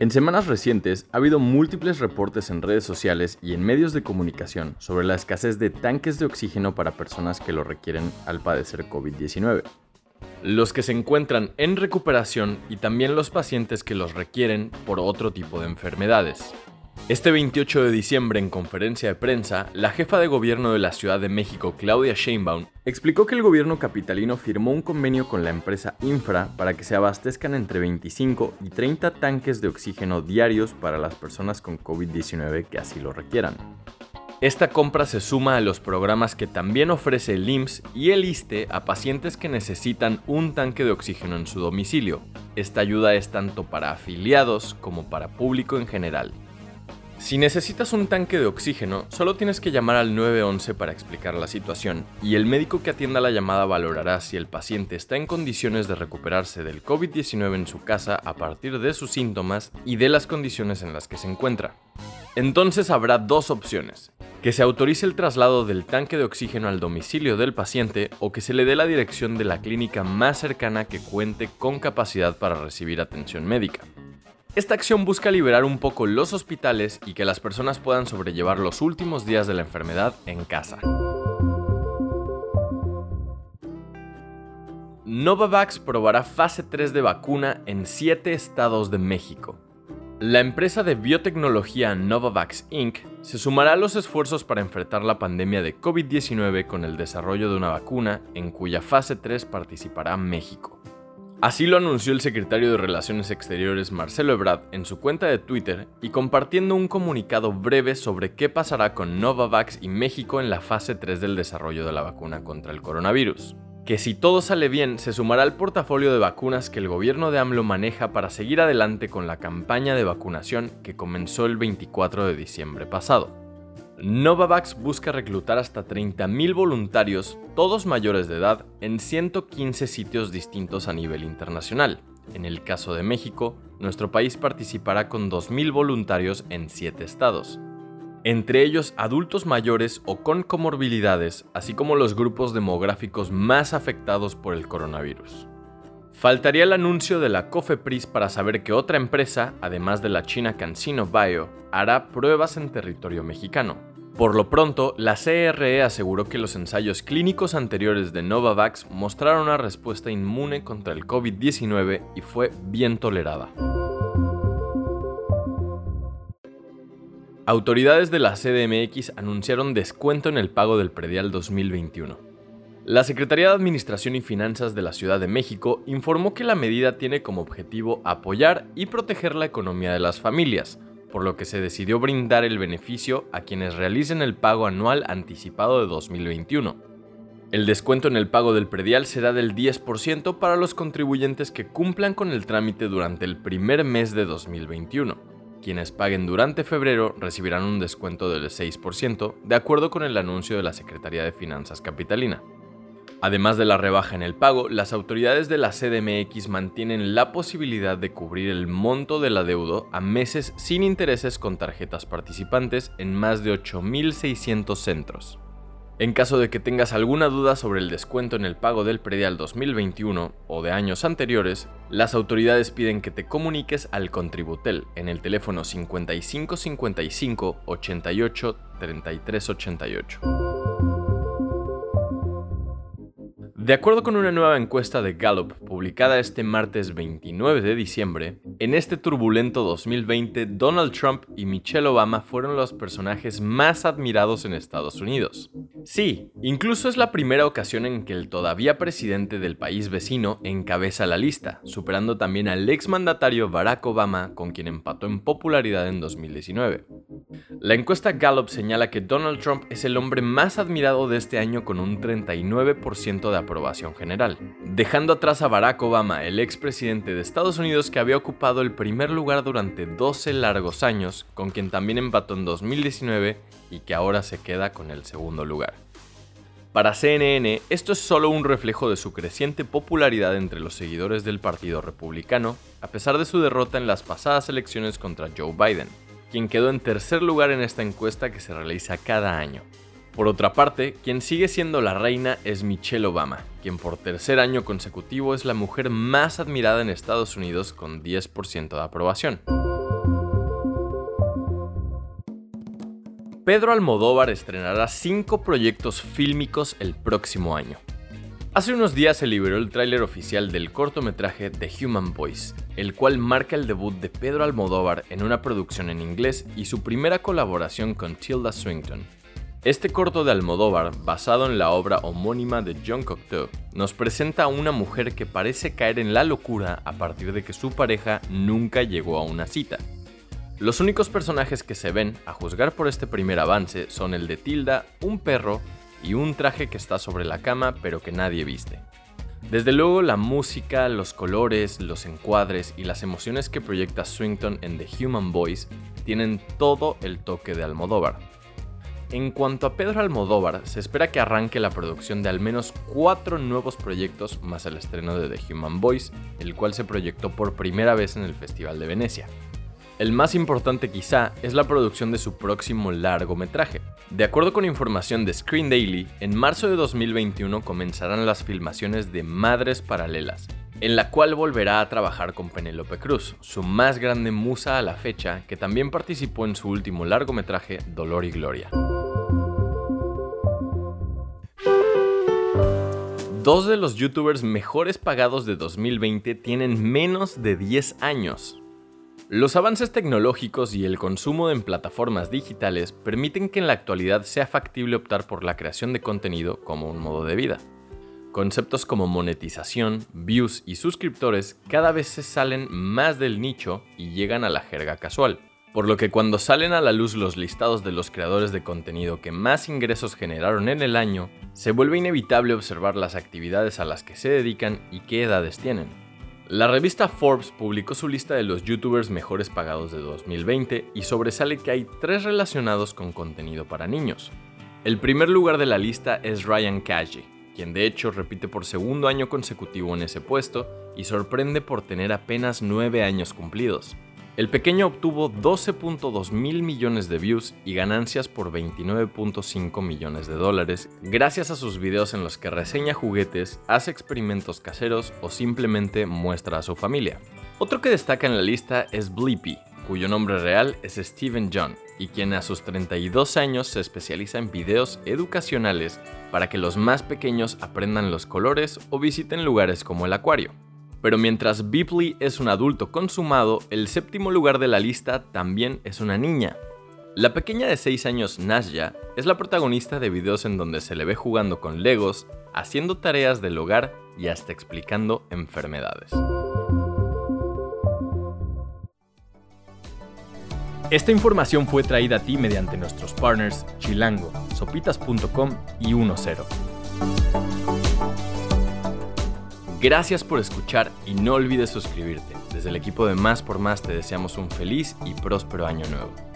En semanas recientes ha habido múltiples reportes en redes sociales y en medios de comunicación sobre la escasez de tanques de oxígeno para personas que lo requieren al padecer COVID-19. Los que se encuentran en recuperación y también los pacientes que los requieren por otro tipo de enfermedades. Este 28 de diciembre, en conferencia de prensa, la jefa de gobierno de la Ciudad de México, Claudia Sheinbaum, explicó que el gobierno capitalino firmó un convenio con la empresa Infra para que se abastezcan entre 25 y 30 tanques de oxígeno diarios para las personas con COVID-19 que así lo requieran. Esta compra se suma a los programas que también ofrece el IMSS y el ISTE a pacientes que necesitan un tanque de oxígeno en su domicilio. Esta ayuda es tanto para afiliados como para público en general. Si necesitas un tanque de oxígeno, solo tienes que llamar al 911 para explicar la situación, y el médico que atienda la llamada valorará si el paciente está en condiciones de recuperarse del COVID-19 en su casa a partir de sus síntomas y de las condiciones en las que se encuentra. Entonces habrá dos opciones, que se autorice el traslado del tanque de oxígeno al domicilio del paciente o que se le dé la dirección de la clínica más cercana que cuente con capacidad para recibir atención médica. Esta acción busca liberar un poco los hospitales y que las personas puedan sobrellevar los últimos días de la enfermedad en casa. Novavax probará fase 3 de vacuna en 7 estados de México. La empresa de biotecnología Novavax Inc. se sumará a los esfuerzos para enfrentar la pandemia de COVID-19 con el desarrollo de una vacuna en cuya fase 3 participará México. Así lo anunció el secretario de Relaciones Exteriores Marcelo Ebrard en su cuenta de Twitter y compartiendo un comunicado breve sobre qué pasará con Novavax y México en la fase 3 del desarrollo de la vacuna contra el coronavirus. Que si todo sale bien, se sumará al portafolio de vacunas que el gobierno de AMLO maneja para seguir adelante con la campaña de vacunación que comenzó el 24 de diciembre pasado. Novavax busca reclutar hasta 30.000 voluntarios, todos mayores de edad, en 115 sitios distintos a nivel internacional. En el caso de México, nuestro país participará con 2.000 voluntarios en 7 estados, entre ellos adultos mayores o con comorbilidades, así como los grupos demográficos más afectados por el coronavirus. Faltaría el anuncio de la COFEPRIS para saber que otra empresa, además de la china CanSino Bio, hará pruebas en territorio mexicano. Por lo pronto, la CRE aseguró que los ensayos clínicos anteriores de Novavax mostraron una respuesta inmune contra el COVID-19 y fue bien tolerada. Autoridades de la CDMX anunciaron descuento en el pago del predial 2021. La Secretaría de Administración y Finanzas de la Ciudad de México informó que la medida tiene como objetivo apoyar y proteger la economía de las familias, por lo que se decidió brindar el beneficio a quienes realicen el pago anual anticipado de 2021. El descuento en el pago del predial será del 10% para los contribuyentes que cumplan con el trámite durante el primer mes de 2021. Quienes paguen durante febrero recibirán un descuento del 6%, de acuerdo con el anuncio de la Secretaría de Finanzas Capitalina. Además de la rebaja en el pago, las autoridades de la CDMX mantienen la posibilidad de cubrir el monto del adeudo a meses sin intereses con tarjetas participantes en más de 8.600 centros. En caso de que tengas alguna duda sobre el descuento en el pago del predial 2021 o de años anteriores, las autoridades piden que te comuniques al Contributel en el teléfono 5555 88 33 de acuerdo con una nueva encuesta de Gallup publicada este martes 29 de diciembre, en este turbulento 2020 Donald Trump y Michelle Obama fueron los personajes más admirados en Estados Unidos. Sí, incluso es la primera ocasión en que el todavía presidente del país vecino encabeza la lista, superando también al exmandatario Barack Obama con quien empató en popularidad en 2019. La encuesta Gallup señala que Donald Trump es el hombre más admirado de este año con un 39% de aprobación general, dejando atrás a Barack Obama, el expresidente de Estados Unidos que había ocupado el primer lugar durante 12 largos años, con quien también empató en 2019 y que ahora se queda con el segundo lugar. Para CNN, esto es solo un reflejo de su creciente popularidad entre los seguidores del Partido Republicano, a pesar de su derrota en las pasadas elecciones contra Joe Biden, quien quedó en tercer lugar en esta encuesta que se realiza cada año. Por otra parte, quien sigue siendo la reina es Michelle Obama, quien por tercer año consecutivo es la mujer más admirada en Estados Unidos con 10% de aprobación. Pedro Almodóvar estrenará cinco proyectos fílmicos el próximo año. Hace unos días se liberó el tráiler oficial del cortometraje The Human Voice, el cual marca el debut de Pedro Almodóvar en una producción en inglés y su primera colaboración con Tilda Swinton. Este corto de Almodóvar, basado en la obra homónima de John Cocteau, nos presenta a una mujer que parece caer en la locura a partir de que su pareja nunca llegó a una cita. Los únicos personajes que se ven, a juzgar por este primer avance, son el de Tilda, un perro y un traje que está sobre la cama pero que nadie viste. Desde luego la música, los colores, los encuadres y las emociones que proyecta Swington en The Human Voice tienen todo el toque de Almodóvar. En cuanto a Pedro Almodóvar, se espera que arranque la producción de al menos cuatro nuevos proyectos más el estreno de The Human Voice, el cual se proyectó por primera vez en el Festival de Venecia. El más importante quizá es la producción de su próximo largometraje. De acuerdo con información de Screen Daily, en marzo de 2021 comenzarán las filmaciones de Madres Paralelas, en la cual volverá a trabajar con Penélope Cruz, su más grande musa a la fecha, que también participó en su último largometraje Dolor y Gloria. Dos de los youtubers mejores pagados de 2020 tienen menos de 10 años. Los avances tecnológicos y el consumo en plataformas digitales permiten que en la actualidad sea factible optar por la creación de contenido como un modo de vida. Conceptos como monetización, views y suscriptores cada vez se salen más del nicho y llegan a la jerga casual. Por lo que cuando salen a la luz los listados de los creadores de contenido que más ingresos generaron en el año, se vuelve inevitable observar las actividades a las que se dedican y qué edades tienen. La revista Forbes publicó su lista de los youtubers mejores pagados de 2020 y sobresale que hay tres relacionados con contenido para niños. El primer lugar de la lista es Ryan Kaji, quien de hecho repite por segundo año consecutivo en ese puesto y sorprende por tener apenas 9 años cumplidos. El pequeño obtuvo 12.2 mil millones de views y ganancias por 29.5 millones de dólares gracias a sus videos en los que reseña juguetes, hace experimentos caseros o simplemente muestra a su familia. Otro que destaca en la lista es Blippi, cuyo nombre real es Steven John y quien a sus 32 años se especializa en videos educacionales para que los más pequeños aprendan los colores o visiten lugares como el acuario. Pero mientras Bipley es un adulto consumado, el séptimo lugar de la lista también es una niña. La pequeña de 6 años Nasya es la protagonista de videos en donde se le ve jugando con legos, haciendo tareas del hogar y hasta explicando enfermedades. Esta información fue traída a ti mediante nuestros partners Chilango, sopitas.com y 10. Gracias por escuchar y no olvides suscribirte. Desde el equipo de Más por Más te deseamos un feliz y próspero año nuevo.